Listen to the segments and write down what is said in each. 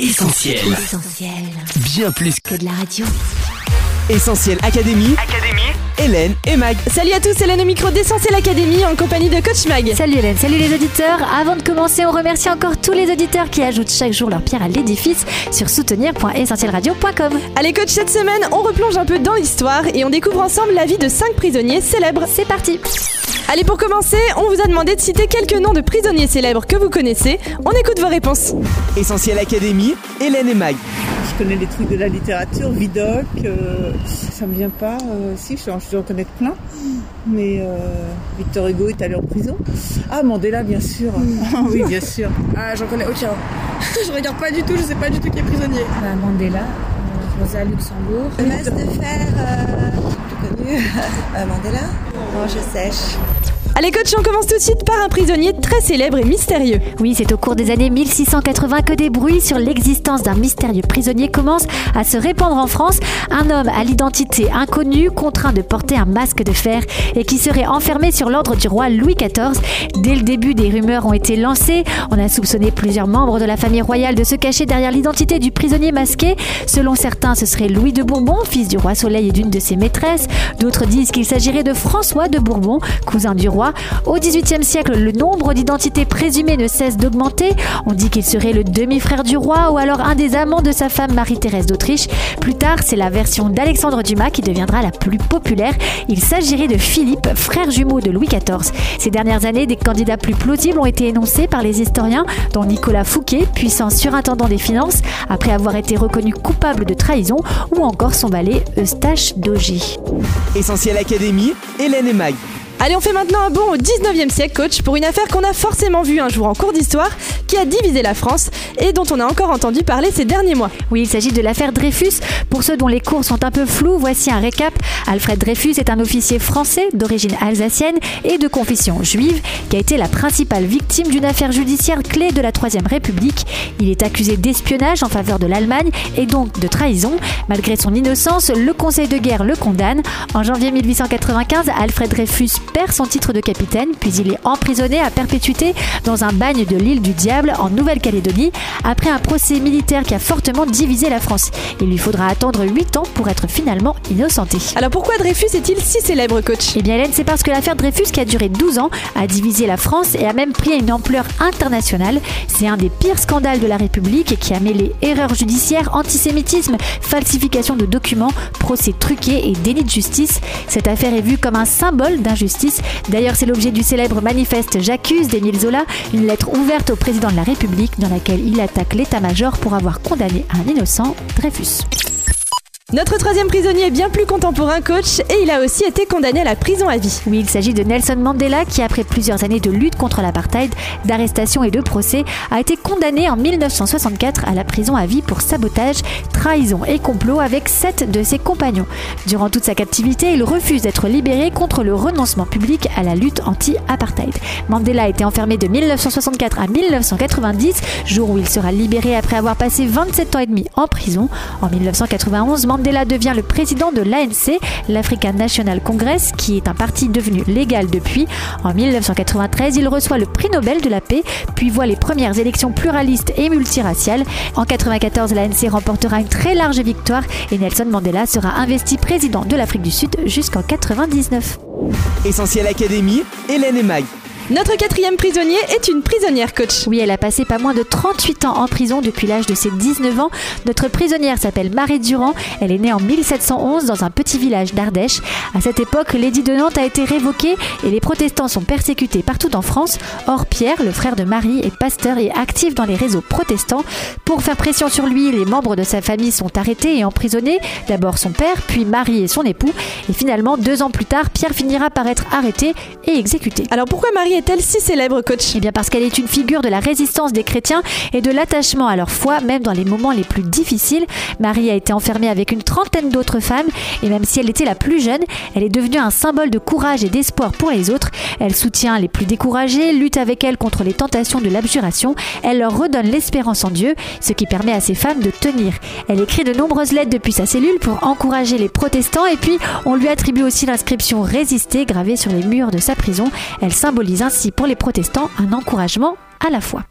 Essentiel. Essentiel. Bien plus Que de la radio. Essentiel Académie. Académie. Hélène et Mag. Salut à tous, Hélène au micro d'Essentiel Académie en compagnie de Coach Mag. Salut Hélène, salut les auditeurs. Avant de commencer, on remercie encore tous les auditeurs qui ajoutent chaque jour leur pierre à l'édifice sur soutenir.essentielradio.com. Allez coach, cette semaine, on replonge un peu dans l'histoire et on découvre ensemble la vie de 5 prisonniers célèbres. C'est parti. Allez, pour commencer, on vous a demandé de citer quelques noms de prisonniers célèbres que vous connaissez. On écoute vos réponses. Essentiel Académie. Hélène et Mag. Je connais les trucs de la littérature, Vidocq, euh, ça me vient pas. euh, si, je, je dois en connaître plein. Mais euh, Victor Hugo est allé en prison. Ah, Mandela, bien sûr. Ah oui, bien sûr. Ah, j'en connais aucun. je regarde pas du tout, je sais pas du tout qui est prisonnier. Bah, Mandela, euh, Rosa Luxembourg. De fer, euh, Mandela? Non, je sèche. Allez coach, on commence tout de suite par un prisonnier très célèbre et mystérieux. Oui, c'est au cours des années 1680 que des bruits sur l'existence d'un mystérieux prisonnier commencent à se répandre en France. Un homme à l'identité inconnue, contraint de porter un masque de fer et qui serait enfermé sur l'ordre du roi Louis XIV. Dès le début, des rumeurs ont été lancées. On a soupçonné plusieurs membres de la famille royale de se cacher derrière l'identité du prisonnier masqué. Selon certains, ce serait Louis de Bourbon, fils du roi Soleil et d'une de ses maîtresses. D'autres disent qu'il s'agirait de François de Bourbon, cousin du roi. Au XVIIIe siècle, le nombre d'identités présumées ne cesse d'augmenter. On dit qu'il serait le demi-frère du roi ou alors un des amants de sa femme Marie-Thérèse d'Autriche. Plus tard, c'est la version d'Alexandre Dumas qui deviendra la plus populaire. Il s'agirait de Philippe, frère jumeau de Louis XIV. Ces dernières années, des candidats plus plausibles ont été énoncés par les historiens, dont Nicolas Fouquet, puissant surintendant des finances, après avoir été reconnu coupable de trahison, ou encore son valet Eustache d'Auger. Essentiel Académie. Hélène et Mag. Allez, on fait maintenant un bond au 19e siècle, coach, pour une affaire qu'on a forcément vue un jour en cours d'histoire, qui a divisé la France et dont on a encore entendu parler ces derniers mois. Oui, il s'agit de l'affaire Dreyfus. Pour ceux dont les cours sont un peu flous, voici un récap. Alfred Dreyfus est un officier français d'origine alsacienne et de confession juive qui a été la principale victime d'une affaire judiciaire clé de la Troisième République. Il est accusé d'espionnage en faveur de l'Allemagne et donc de trahison. Malgré son innocence, le Conseil de guerre le condamne. En janvier 1895, Alfred Dreyfus perd son titre de capitaine, puis il est emprisonné à perpétuité dans un bagne de l'île du Diable en Nouvelle-Calédonie après un procès militaire qui a fortement divisé la France. Il lui faudra attendre 8 ans pour être finalement innocenté. Alors pourquoi Dreyfus est-il si célèbre, coach? Eh bien Hélène, c'est parce que l'affaire Dreyfus qui a duré 12 ans a divisé la France et a même pris une ampleur internationale. C'est un des pires scandales de la République qui a mêlé erreurs judiciaires, antisémitisme, falsification de documents, procès truqués et délit de justice. Cette affaire est vue comme un symbole d'injustice. D'ailleurs, c'est l'objet du célèbre manifeste J'accuse d'Émile Zola, une lettre ouverte au président de la République dans laquelle il attaque l'état-major pour avoir condamné un innocent, Dreyfus. Notre troisième prisonnier est bien plus contemporain, coach, et il a aussi été condamné à la prison à vie. Oui, il s'agit de Nelson Mandela qui, après plusieurs années de lutte contre l'apartheid, d'arrestation et de procès, a été condamné en 1964 à la prison à vie pour sabotage, trahison et complot avec sept de ses compagnons. Durant toute sa captivité, il refuse d'être libéré contre le renoncement public à la lutte anti-apartheid. Mandela a été enfermé de 1964 à 1990, jour où il sera libéré après avoir passé 27 ans et demi en prison. En 1991, Mandela devient le président de l'ANC, l'African National Congress, qui est un parti devenu légal depuis. En 1993, il reçoit le prix Nobel de la paix, puis voit les premières élections pluralistes et multiraciales. En 1994, l'ANC remportera une très large victoire et Nelson Mandela sera investi président de l'Afrique du Sud jusqu'en 1999. Essentiel Académie. Hélène et Mag. Notre quatrième prisonnier est une prisonnière, coach. Oui, elle a passé pas moins de 38 ans en prison depuis l'âge de ses 19 ans. Notre prisonnière s'appelle Marie Durand. Elle est née en 1711 dans un petit village d'Ardèche. À cette époque, l'édit de Nantes a été révoqué et les protestants sont persécutés partout en France. Or, Pierre, le frère de Marie, est pasteur et actif dans les réseaux protestants. Pour faire pression sur lui, les membres de sa famille sont arrêtés et emprisonnés. D'abord son père, puis Marie et son époux. Et finalement, deux ans plus tard, Pierre finira par être arrêté et exécuté. Alors pourquoi Marie est-elle si célèbre, coach? Eh bien parce qu'elle est une figure de la résistance des chrétiens et de l'attachement à leur foi, même dans les moments les plus difficiles. Marie a été enfermée avec une trentaine d'autres femmes et même si elle était la plus jeune, elle est devenue un symbole de courage et d'espoir pour les autres. Elle soutient les plus découragés, lutte avec elles contre les tentations de l'abjuration. Elle leur redonne l'espérance en Dieu, ce qui permet à ces femmes de tenir. Elle écrit de nombreuses lettres depuis sa cellule pour encourager les protestants et puis on lui attribue aussi l'inscription Résister gravée sur les murs de sa prison. Elle symbolise ainsi pour les protestants un encouragement à la foi.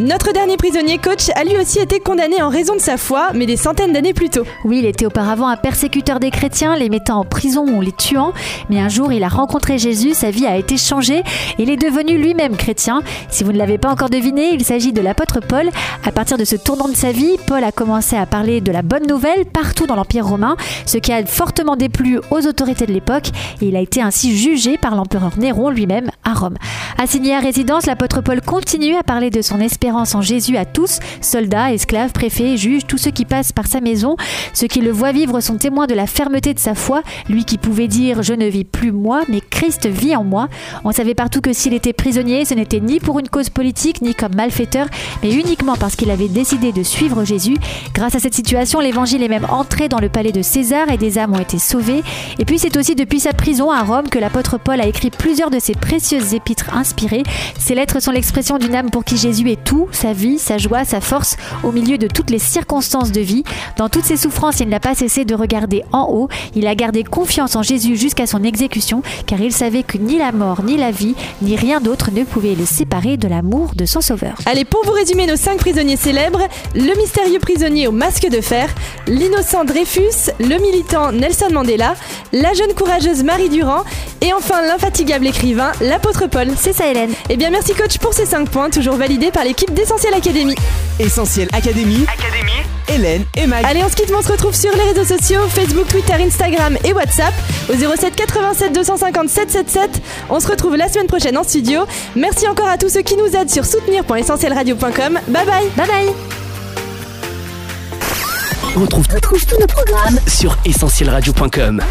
Notre dernier prisonnier coach a lui aussi été condamné en raison de sa foi, mais des centaines d'années plus tôt. Oui, il était auparavant un persécuteur des chrétiens, les mettant en prison ou les tuant. Mais un jour, il a rencontré Jésus, sa vie a été changée et il est devenu lui-même chrétien. Si vous ne l'avez pas encore deviné, il s'agit de l'apôtre Paul. À partir de ce tournant de sa vie, Paul a commencé à parler de la bonne nouvelle partout dans l'Empire romain, ce qui a fortement déplu aux autorités de l'époque et il a été ainsi jugé par l'empereur Néron lui-même à Rome. Assigné à résidence, l'apôtre Paul continue à parler de son espérance en Jésus à tous, soldats, esclaves, préfets, juges, tous ceux qui passent par sa maison. Ceux qui le voient vivre sont témoins de la fermeté de sa foi, lui qui pouvait dire Je ne vis plus moi, mais Christ vit en moi. On savait partout que s'il était prisonnier, ce n'était ni pour une cause politique, ni comme malfaiteur, mais uniquement parce qu'il avait décidé de suivre Jésus. Grâce à cette situation, l'évangile est même entré dans le palais de César et des âmes ont été sauvées. Et puis c'est aussi depuis sa prison à Rome que l'apôtre Paul a écrit plusieurs de ses précieuses épîtres inspirées. Ces lettres sont l'expression d'une âme pour qui Jésus est tout, sa vie, sa joie, sa force, au milieu de toutes les circonstances de vie. Dans toutes ses souffrances, il n'a pas cessé de regarder en haut. Il a gardé confiance en Jésus jusqu'à son exécution, car il savait que ni la mort, ni la vie, ni rien d'autre ne pouvait le séparer de l'amour de son Sauveur. Allez, pour vous résumer nos 5 prisonniers célèbres, le mystérieux prisonnier au masque de fer, l'innocent Dreyfus, le militant Nelson Mandela, la jeune courageuse Marie Durand et enfin l'infatigable écrivain, l'apôtre Paul. C'est ça, Hélène. Eh bien, merci coach pour ces 5 points, toujours validés par l'équipe d'Essentiel Academy. Essentiel Académie. Hélène et Mag. Allez, on se quitte, mais on se retrouve sur les réseaux sociaux Facebook, Twitter, Instagram et WhatsApp au 07 87 250 777. On se retrouve la semaine prochaine en studio. Merci encore à tous ceux qui nous aident sur soutenir.essentielradio.com. Bye bye. Bye bye. On retrouve, tous nos programmes sur essentielradio.com.